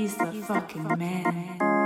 He's the fucking man.